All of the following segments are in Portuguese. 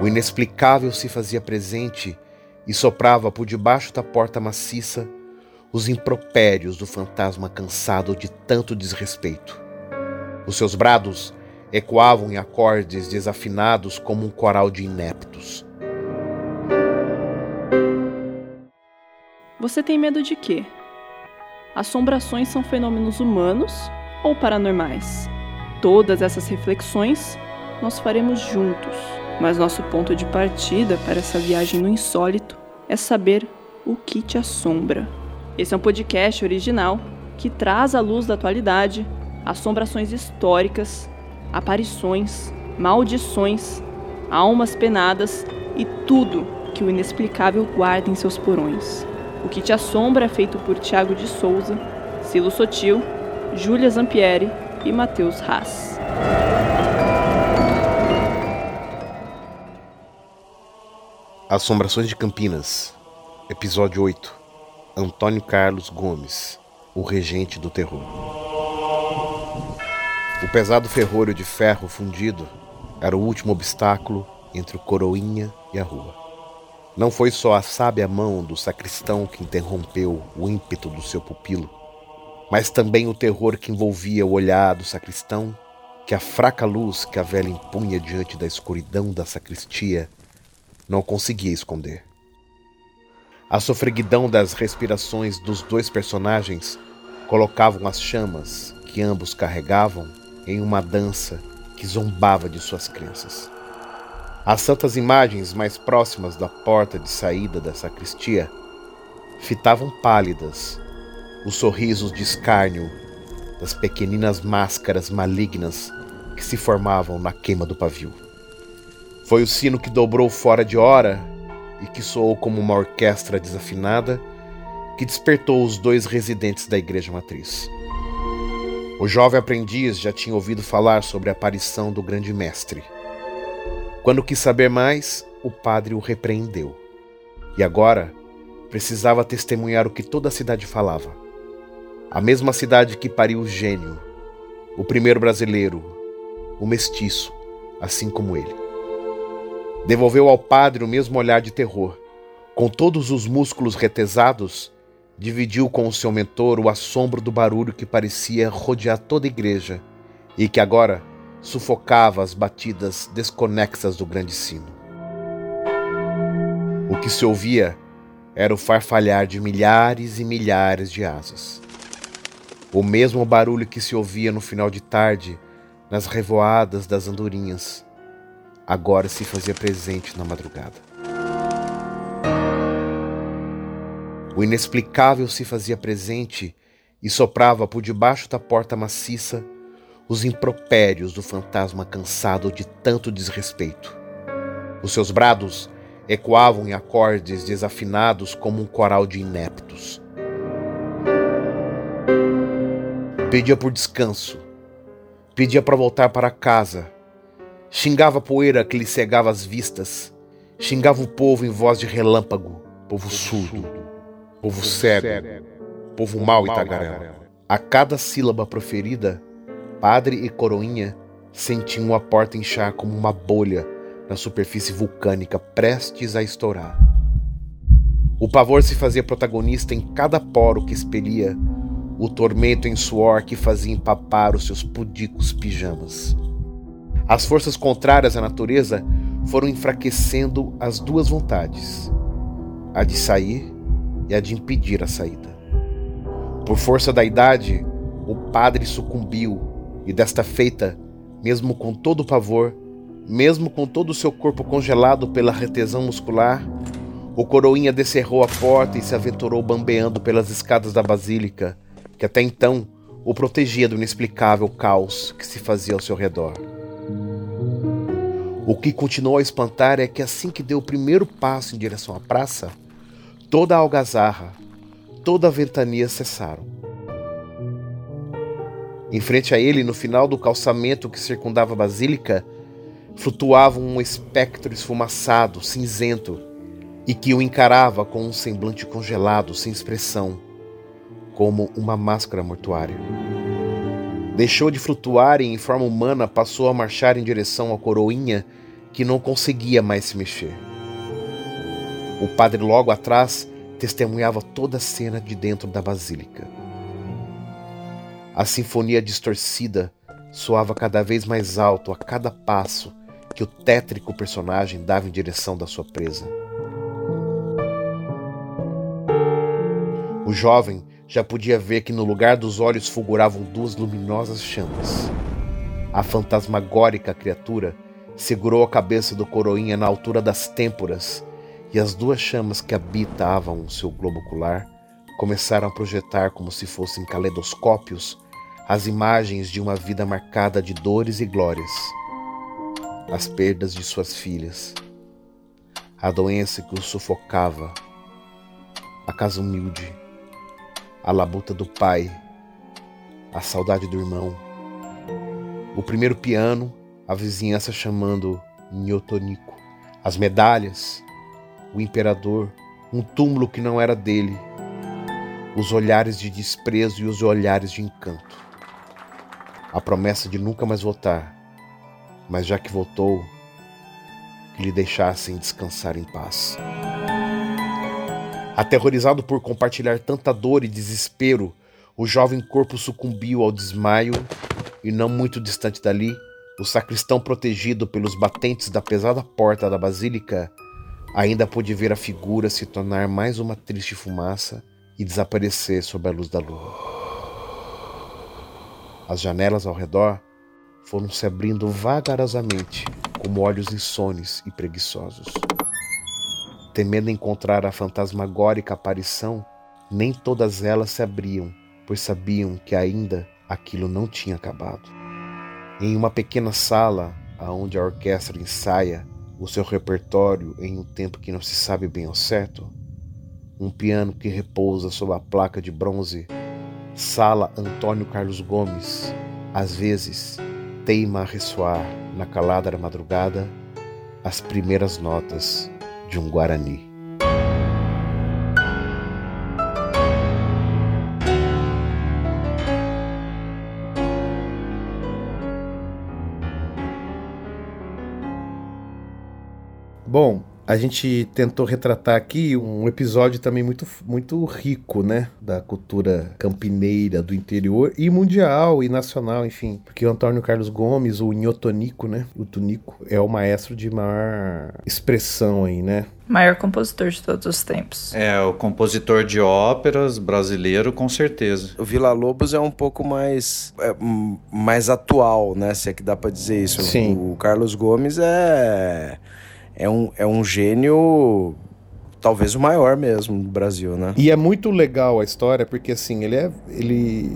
O inexplicável se fazia presente e soprava por debaixo da porta maciça os impropérios do fantasma cansado de tanto desrespeito. Os seus brados ecoavam em acordes desafinados como um coral de ineptos. Você tem medo de quê? Assombrações são fenômenos humanos ou paranormais? Todas essas reflexões nós faremos juntos, mas nosso ponto de partida para essa viagem no insólito é saber o que te assombra. Esse é um podcast original que traz à luz da atualidade assombrações históricas, aparições, maldições, almas penadas e tudo que o inexplicável guarda em seus porões. O que te assombra é feito por Tiago de Souza, Silo Sotil, Júlia Zampieri e Matheus Haas. Assombrações de Campinas, Episódio 8 Antônio Carlos Gomes, o regente do terror. O pesado ferrolho de ferro fundido era o último obstáculo entre o coroinha e a rua. Não foi só a sábia mão do sacristão que interrompeu o ímpeto do seu pupilo, mas também o terror que envolvia o olhar do sacristão, que a fraca luz que a velha impunha diante da escuridão da sacristia não conseguia esconder. A sofreguidão das respirações dos dois personagens colocavam as chamas que ambos carregavam em uma dança que zombava de suas crenças. As santas imagens mais próximas da porta de saída da sacristia fitavam pálidas os sorrisos de escárnio das pequeninas máscaras malignas que se formavam na queima do pavio. Foi o sino que dobrou fora de hora e que soou como uma orquestra desafinada que despertou os dois residentes da igreja matriz. O jovem aprendiz já tinha ouvido falar sobre a aparição do grande mestre. Quando quis saber mais, o padre o repreendeu. E agora precisava testemunhar o que toda a cidade falava. A mesma cidade que pariu o gênio, o primeiro brasileiro, o mestiço, assim como ele. Devolveu ao padre o mesmo olhar de terror. Com todos os músculos retesados, dividiu com o seu mentor o assombro do barulho que parecia rodear toda a igreja e que agora sufocava as batidas desconexas do grande sino. O que se ouvia era o farfalhar de milhares e milhares de asas. O mesmo barulho que se ouvia no final de tarde nas revoadas das andorinhas agora se fazia presente na madrugada. O inexplicável se fazia presente e soprava por debaixo da porta maciça os impropérios do fantasma cansado de tanto desrespeito. Os seus brados ecoavam em acordes desafinados como um coral de ineptos. Pedia por descanso, pedia para voltar para casa, Xingava a poeira que lhe cegava as vistas. Xingava o povo em voz de relâmpago, povo surdo, povo cego, povo mau e tagarela. A cada sílaba proferida, padre e coroinha sentiam a porta inchar como uma bolha na superfície vulcânica prestes a estourar. O pavor se fazia protagonista em cada poro que expelia, o tormento em suor que fazia empapar os seus pudicos pijamas. As forças contrárias à natureza foram enfraquecendo as duas vontades, a de sair e a de impedir a saída. Por força da idade, o padre sucumbiu e desta feita, mesmo com todo o pavor, mesmo com todo o seu corpo congelado pela retesão muscular, o coroinha descerrou a porta e se aventurou bambeando pelas escadas da basílica, que até então o protegia do inexplicável caos que se fazia ao seu redor. O que continuou a espantar é que assim que deu o primeiro passo em direção à praça, toda a algazarra, toda a ventania cessaram. Em frente a ele, no final do calçamento que circundava a basílica, flutuava um espectro esfumaçado, cinzento, e que o encarava com um semblante congelado, sem expressão, como uma máscara mortuária. Deixou de flutuar e, em forma humana, passou a marchar em direção à coroinha que não conseguia mais se mexer. O padre logo atrás testemunhava toda a cena de dentro da basílica. A sinfonia distorcida soava cada vez mais alto a cada passo que o tétrico personagem dava em direção da sua presa. O jovem já podia ver que no lugar dos olhos fulguravam duas luminosas chamas. A fantasmagórica criatura segurou a cabeça do coroinha na altura das têmporas e as duas chamas que habitavam o seu globo ocular começaram a projetar como se fossem caleidoscópios as imagens de uma vida marcada de dores e glórias, as perdas de suas filhas, a doença que o sufocava, a casa humilde, a labuta do pai, a saudade do irmão, o primeiro piano, a vizinhança chamando Nhotonico, as medalhas, o imperador, um túmulo que não era dele, os olhares de desprezo e os olhares de encanto. A promessa de nunca mais voltar, mas já que voltou, que lhe deixassem descansar em paz. Aterrorizado por compartilhar tanta dor e desespero, o jovem corpo sucumbiu ao desmaio e, não muito distante dali, o sacristão, protegido pelos batentes da pesada porta da basílica, ainda pôde ver a figura se tornar mais uma triste fumaça e desaparecer sob a luz da lua. As janelas ao redor foram se abrindo vagarosamente, como olhos insones e preguiçosos. Temendo encontrar a fantasmagórica aparição, nem todas elas se abriam, pois sabiam que ainda aquilo não tinha acabado. Em uma pequena sala, aonde a orquestra ensaia o seu repertório em um tempo que não se sabe bem ao certo, um piano que repousa sob a placa de bronze, Sala Antônio Carlos Gomes, às vezes teima a ressoar na calada da madrugada as primeiras notas de um Guarani. Bom, a gente tentou retratar aqui um episódio também muito, muito rico, né? Da cultura campineira do interior e mundial e nacional, enfim. Porque o Antônio Carlos Gomes, o Nhotonico, né? O Tunico, é o maestro de maior expressão aí, né? Maior compositor de todos os tempos. É, o compositor de óperas brasileiro, com certeza. O Vila Lobos é um pouco mais, é, mais atual, né? Se é que dá pra dizer isso. Sim. O Carlos Gomes é é um, é um gênio talvez o maior mesmo do Brasil, né? E é muito legal a história, porque assim, ele é. Ele.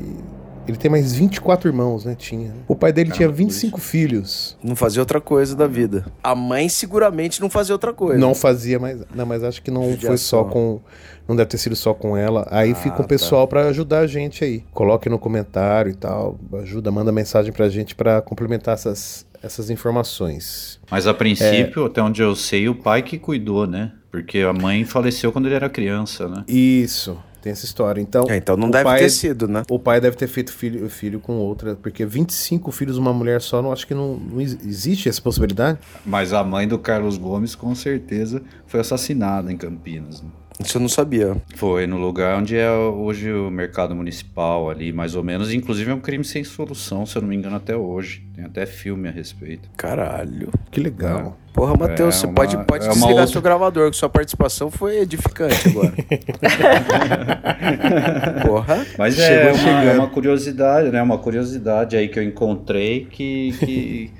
Ele tem mais 24 irmãos, né? Tinha. O pai dele tinha 25 filhos. Não fazia outra coisa da vida. A mãe seguramente não fazia outra coisa. Não fazia mais. Não, mas acho que não foi só com. Não deve ter sido só com ela. Aí Ah, fica o pessoal pra ajudar a gente aí. Coloque no comentário e tal. Ajuda, manda mensagem pra gente pra complementar essas, essas informações. Mas a princípio, até onde eu sei, o pai que cuidou, né? Porque a mãe faleceu quando ele era criança, né? Isso, tem essa história. Então, É, então não deve pai- ter sido, né? O pai deve ter feito filho, filho com outra, porque 25 filhos uma mulher só, não acho que não, não ex- existe essa possibilidade. Mas a mãe do Carlos Gomes, com certeza, foi assassinada em Campinas. né? Isso eu não sabia. Foi no lugar onde é hoje o mercado municipal ali, mais ou menos. Inclusive é um crime sem solução, se eu não me engano, até hoje. Tem até filme a respeito. Caralho. Que legal. Porra, Matheus, É você uma- pode, pode é desligar outra- seu gravador, que sua participação foi edificante agora. Porra. Mas Chegou é, uma, é uma curiosidade, né? Uma curiosidade aí que eu encontrei que, que,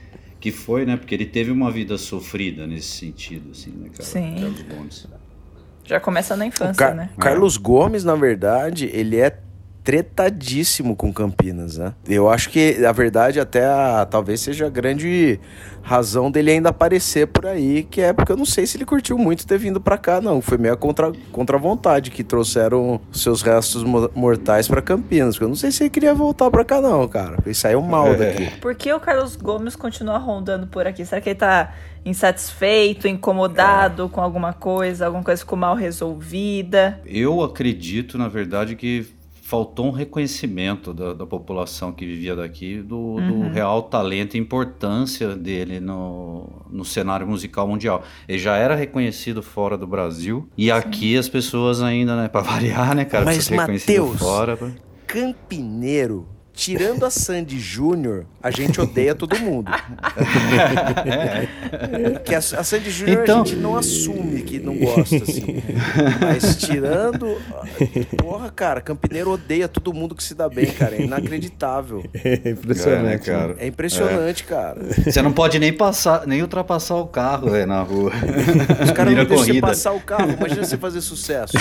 que foi, né? Porque ele teve uma vida sofrida nesse sentido, assim, né, cara? Sim. Carlos Gomes. Já começa na O infância, Car- né? Carlos Gomes, na verdade, ele é tretadíssimo com Campinas, né? Eu acho que, a verdade, até a, talvez seja a grande razão dele ainda aparecer por aí, que é porque eu não sei se ele curtiu muito ter vindo pra cá, não. Foi meio a contra, contra a vontade que trouxeram seus restos mo- mortais pra Campinas, porque eu não sei se ele queria voltar pra cá, não, cara. Ele saiu mal daqui. Por que o Carlos Gomes continua rondando por aqui? Será que ele tá insatisfeito, incomodado com alguma coisa, alguma coisa ficou mal resolvida? Eu acredito, na verdade, que faltou um reconhecimento da, da população que vivia daqui do, uhum. do, real talento e importância dele no, no cenário musical mundial. Ele já era reconhecido fora do Brasil e Sim. aqui as pessoas ainda, né, para variar, né, cara, Mas Mateus, fora. Campineiro tirando a Sandy Júnior, a gente odeia todo mundo. Porque a, a Sandy Júnior então... a gente não assume que não gosta, assim. Mas tirando. Porra, cara, Campineiro odeia todo mundo que se dá bem, cara. É inacreditável. É impressionante, é, cara. É impressionante, é. cara. Você não pode nem passar, nem ultrapassar o carro, véio, na rua. Os caras não deixam você passar o carro. Imagina você fazer sucesso.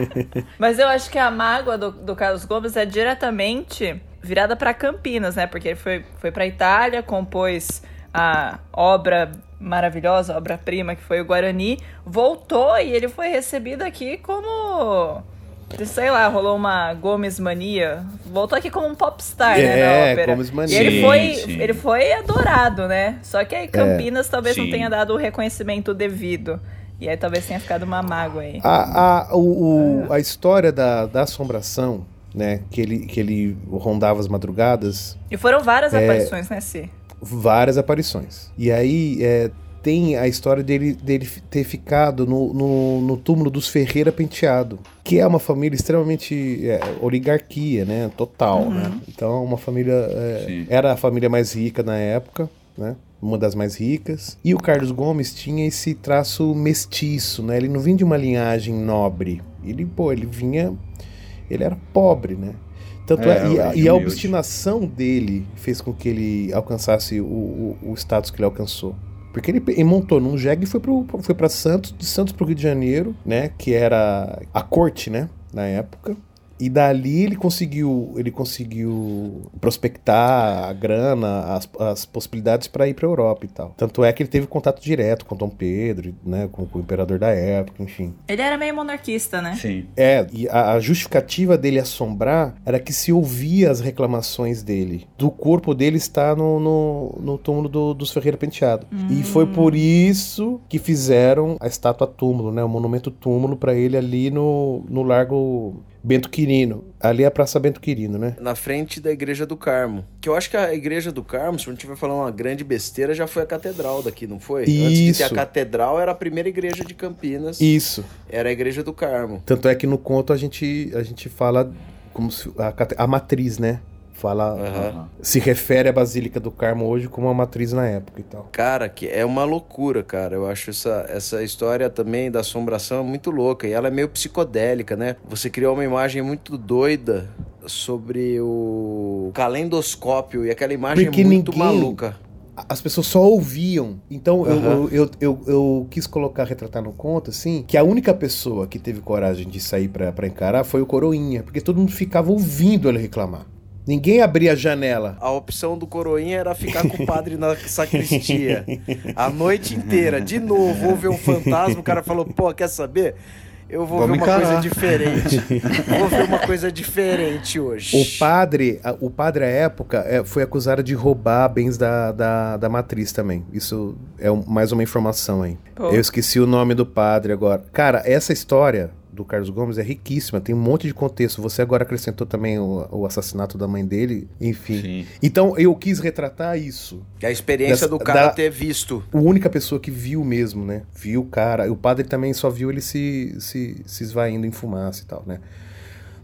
Mas eu acho que a mágoa do, do Carlos Gomes é diretamente virada para Campinas, né? Porque ele foi, foi para Itália, compôs a obra maravilhosa, obra-prima que foi o Guarani, voltou e ele foi recebido aqui como sei lá, rolou uma Gomes mania. Voltou aqui como um popstar, é, né, na é, ópera. Gomes mania. E ele foi, sim. ele foi adorado, né? Só que aí Campinas é, talvez sim. não tenha dado o reconhecimento devido. E aí talvez tenha ficado uma mágoa aí. A, a, o, o, a história da, da assombração né? Que ele, que ele rondava as madrugadas. E foram várias é, aparições, né, C? Várias aparições. E aí é, tem a história dele, dele ter ficado no, no, no, túmulo dos Ferreira Penteado, que é uma família extremamente é, oligarquia, né? Total, uhum. né? Então, uma família. É, era a família mais rica na época, né? Uma das mais ricas. E o Carlos Gomes tinha esse traço mestiço, né? Ele não vinha de uma linhagem nobre. Ele, pô, ele vinha ele era pobre, né? Tanto é, é e, a, e, a, obstinação dele fez com que ele alcançasse o, o, o status que ele alcançou. Porque ele, ele, montou num jegue e foi, para Santos, de Santos para o Rio de Janeiro, né? Que era a corte, né? Na época. E dali ele conseguiu, ele conseguiu prospectar a grana, as, as possibilidades para ir para a Europa e tal. Tanto é que ele teve contato direto com Dom Pedro, né, com, com, o imperador da época, enfim. Ele era meio monarquista, né? Sim. É, e a, a, justificativa dele assombrar era que se ouvia as reclamações dele, do corpo dele estar no, no, no túmulo do, dos Ferreira Penteado. Hum. E foi por isso que fizeram a estátua túmulo, né, o monumento túmulo para ele ali no, no Largo Bento Quirino. Ali é a Praça Bento Quirino, né? Na frente da Igreja do Carmo. Que eu acho que a Igreja do Carmo, se a gente estiver falando uma grande besteira, já foi a catedral daqui, não foi? Isso. Antes de ter a catedral, era a primeira igreja de Campinas. Isso. Era a Igreja do Carmo. Tanto é que no conto a gente, a gente fala como se a, a matriz, né? Fala, uhum. se refere à Basílica do Carmo hoje como uma matriz na época e tal. Cara, que é uma loucura, cara. Eu acho essa, essa história também da assombração muito louca. E ela é meio psicodélica, né? Você criou uma imagem muito doida sobre o calendoscópio e aquela imagem Porque muito ninguém... maluca as pessoas só ouviam. Então uhum. eu, eu, eu, eu, quis colocar, retratar no conto, assim, que a única pessoa que teve coragem de sair para encarar foi o Coroinha, porque todo mundo ficava ouvindo ele reclamar. Ninguém abria a janela. A opção do coroinha era ficar com o padre na sacristia a noite inteira. De novo, houve um fantasma, o cara falou, pô, quer saber? Eu vou Vamos ver uma encarar. coisa diferente. vou ver uma coisa diferente hoje. O padre, o padre à época, é, foi acusado de roubar bens da, da, da matriz também. Isso é mais uma informação aí. Pô. Eu esqueci o nome do padre agora. Cara, essa história do Carlos Gomes é riquíssima, tem um monte de contexto. Você agora acrescentou também o, o assassinato da mãe dele, enfim. Sim. Então eu quis retratar isso. Que a experiência do cara da, ter visto. A única pessoa que viu mesmo, né? Viu o cara. O padre também só viu ele se, se, se esvaindo em fumaça e tal, né?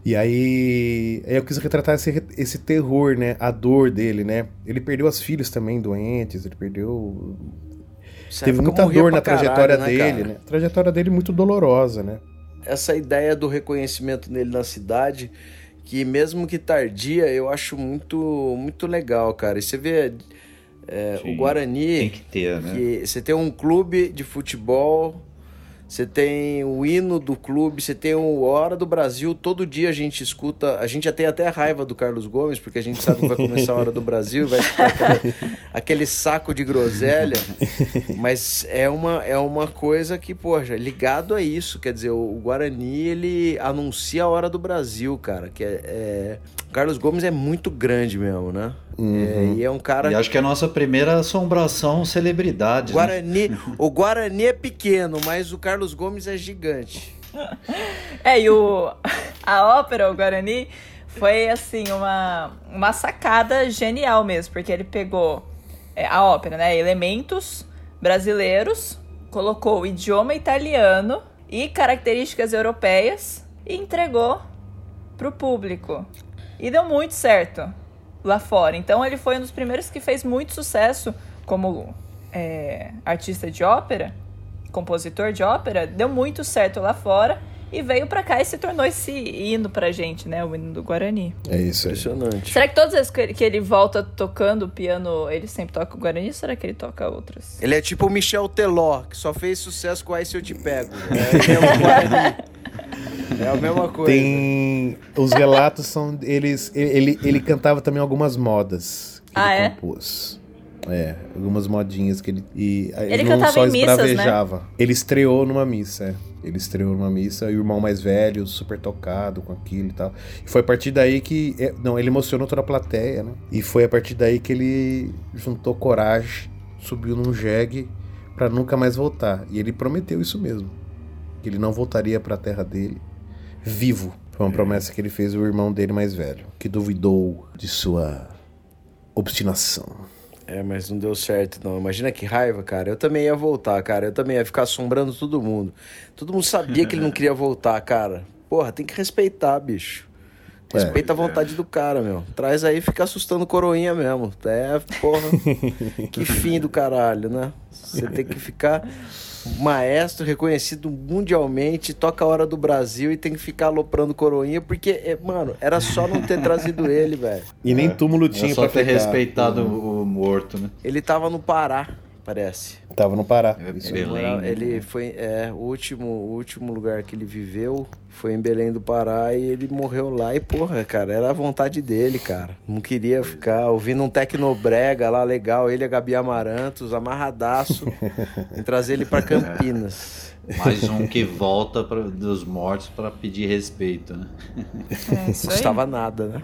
E aí eu quis retratar esse, esse terror, né? A dor dele, né? Ele perdeu as filhas também doentes, ele perdeu. Teve muita dor na trajetória caralho, né, dele, né? A trajetória dele muito dolorosa, né? Essa ideia do reconhecimento nele na cidade, que mesmo que tardia, eu acho muito, muito legal, cara. E você vê é, o Guarani. Tem que ter, né? Que você tem um clube de futebol você tem o hino do clube, você tem o Hora do Brasil, todo dia a gente escuta, a gente já tem até raiva do Carlos Gomes, porque a gente sabe que vai começar a Hora do Brasil, vai escutar aquele, aquele saco de groselha, mas é uma, é uma coisa que, poxa, ligado a isso, quer dizer, o Guarani, ele anuncia a Hora do Brasil, cara, que é, é... Carlos Gomes é muito grande mesmo, né? Uhum. É, e é um cara. E acho que é a nossa primeira assombração celebridade. Né? Guarani, né? O Guarani é pequeno, mas o Carlos Gomes é gigante. É, e o, a ópera, o Guarani, Foi, assim, uma, uma sacada genial mesmo, porque ele pegou é, a ópera, né? Elementos brasileiros, colocou o idioma italiano e características europeias e entregou pro público. E deu muito certo lá fora. Então ele foi um dos primeiros que fez muito sucesso como é, artista de ópera, compositor de ópera, deu muito certo lá fora e veio para cá e se tornou esse hino pra gente, né? O hino do Guarani. É isso aí. Impressionante. Será que todas as vezes que ele, volta tocando piano, ele sempre toca o Guarani ou será que ele toca outras? Ele é tipo o Michel Teló, que só fez sucesso com Aí Se Eu Te Pego. É, ele é, o Guarani. É a mesma coisa. Tem. Os relatos são. Eles, ele, ele, ele cantava também algumas modas que Ah, ele é? compôs. É, algumas modinhas que ele. E, Ele não cantava só em missas, né? esbravejava. Ele estreou numa missa, é. Ele estreou numa missa e o irmão mais velho, super tocado com aquilo e tal. E foi a partir daí que. é, Não, ele emocionou toda a plateia, né? E foi a partir daí que ele juntou coragem, subiu num jegue pra nunca mais voltar. E ele prometeu isso mesmo. Que ele não voltaria pra terra dele vivo. Foi uma promessa que ele fez ao irmão dele mais velho, que duvidou de sua obstinação. É, mas não deu certo, não. Imagina que raiva, cara. Eu também ia voltar, cara. Eu também ia ficar assombrando todo mundo. Todo mundo sabia que ele não queria voltar, cara. Porra, tem que respeitar, bicho. Respeita a vontade do cara, meu. Traz aí e fica assustando coroinha mesmo. É, porra. que fim do caralho, né? Você tem que ficar maestro reconhecido mundialmente, toca a hora do Brasil e tem que ficar aloprando coroinha, porque, é, mano, era só não ter trazido ele, velho. E nem túmulo É tinha só pra ter pegar. respeitado o morto, né? Ele tava no Pará, parece. Tava no Pará. É, Isso Belém. Moral, né? Ele foi. É, o último, o último lugar que ele viveu foi em Belém do Pará e ele morreu lá. E, porra, cara, era a vontade dele, cara. Não queria ficar ouvindo um tecnobrega lá legal, ele e a Gabi Amarantos, amarradaço, em trazer ele pra Campinas. Mais um que volta pra, dos mortos pra pedir respeito, né? É isso Não custava nada, né?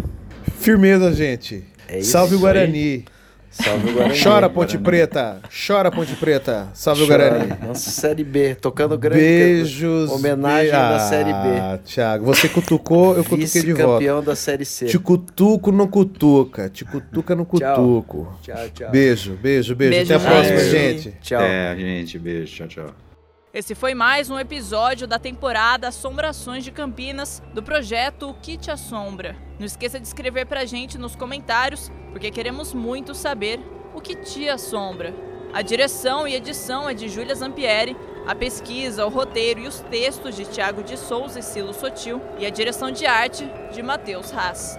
Firmeza, gente. É isso Salve o aí. Guarani. Salve o Guarani. Chora, Ponte Preta. Chora, Ponte Preta. Salve o Chora. Guarani. Nossa, Série B, tocando grande. Beijos. Homenagem da Série B. Ah, Thiago, você cutucou, eu cutuquei de volta. Vice-campeão da Série C. Te cutuco, não cutuca. Te cutuca, não Tchau. cutuco. Tchau, tchau. Beijo, beijo, beijo. Beijo, Até a próxima, gente. gente. Tchau. É, gente, beijo, tchau, tchau. Esse foi mais um episódio da temporada Assombrações de Campinas do projeto O Que Te Assombra. Não esqueça de escrever pra gente nos comentários, porque queremos muito saber o que te assombra. A direção e edição é de Júlia Zampieri, a pesquisa, o roteiro e os textos de Tiago de Souza e Silo Sotil e a direção de arte de Matheus Haas.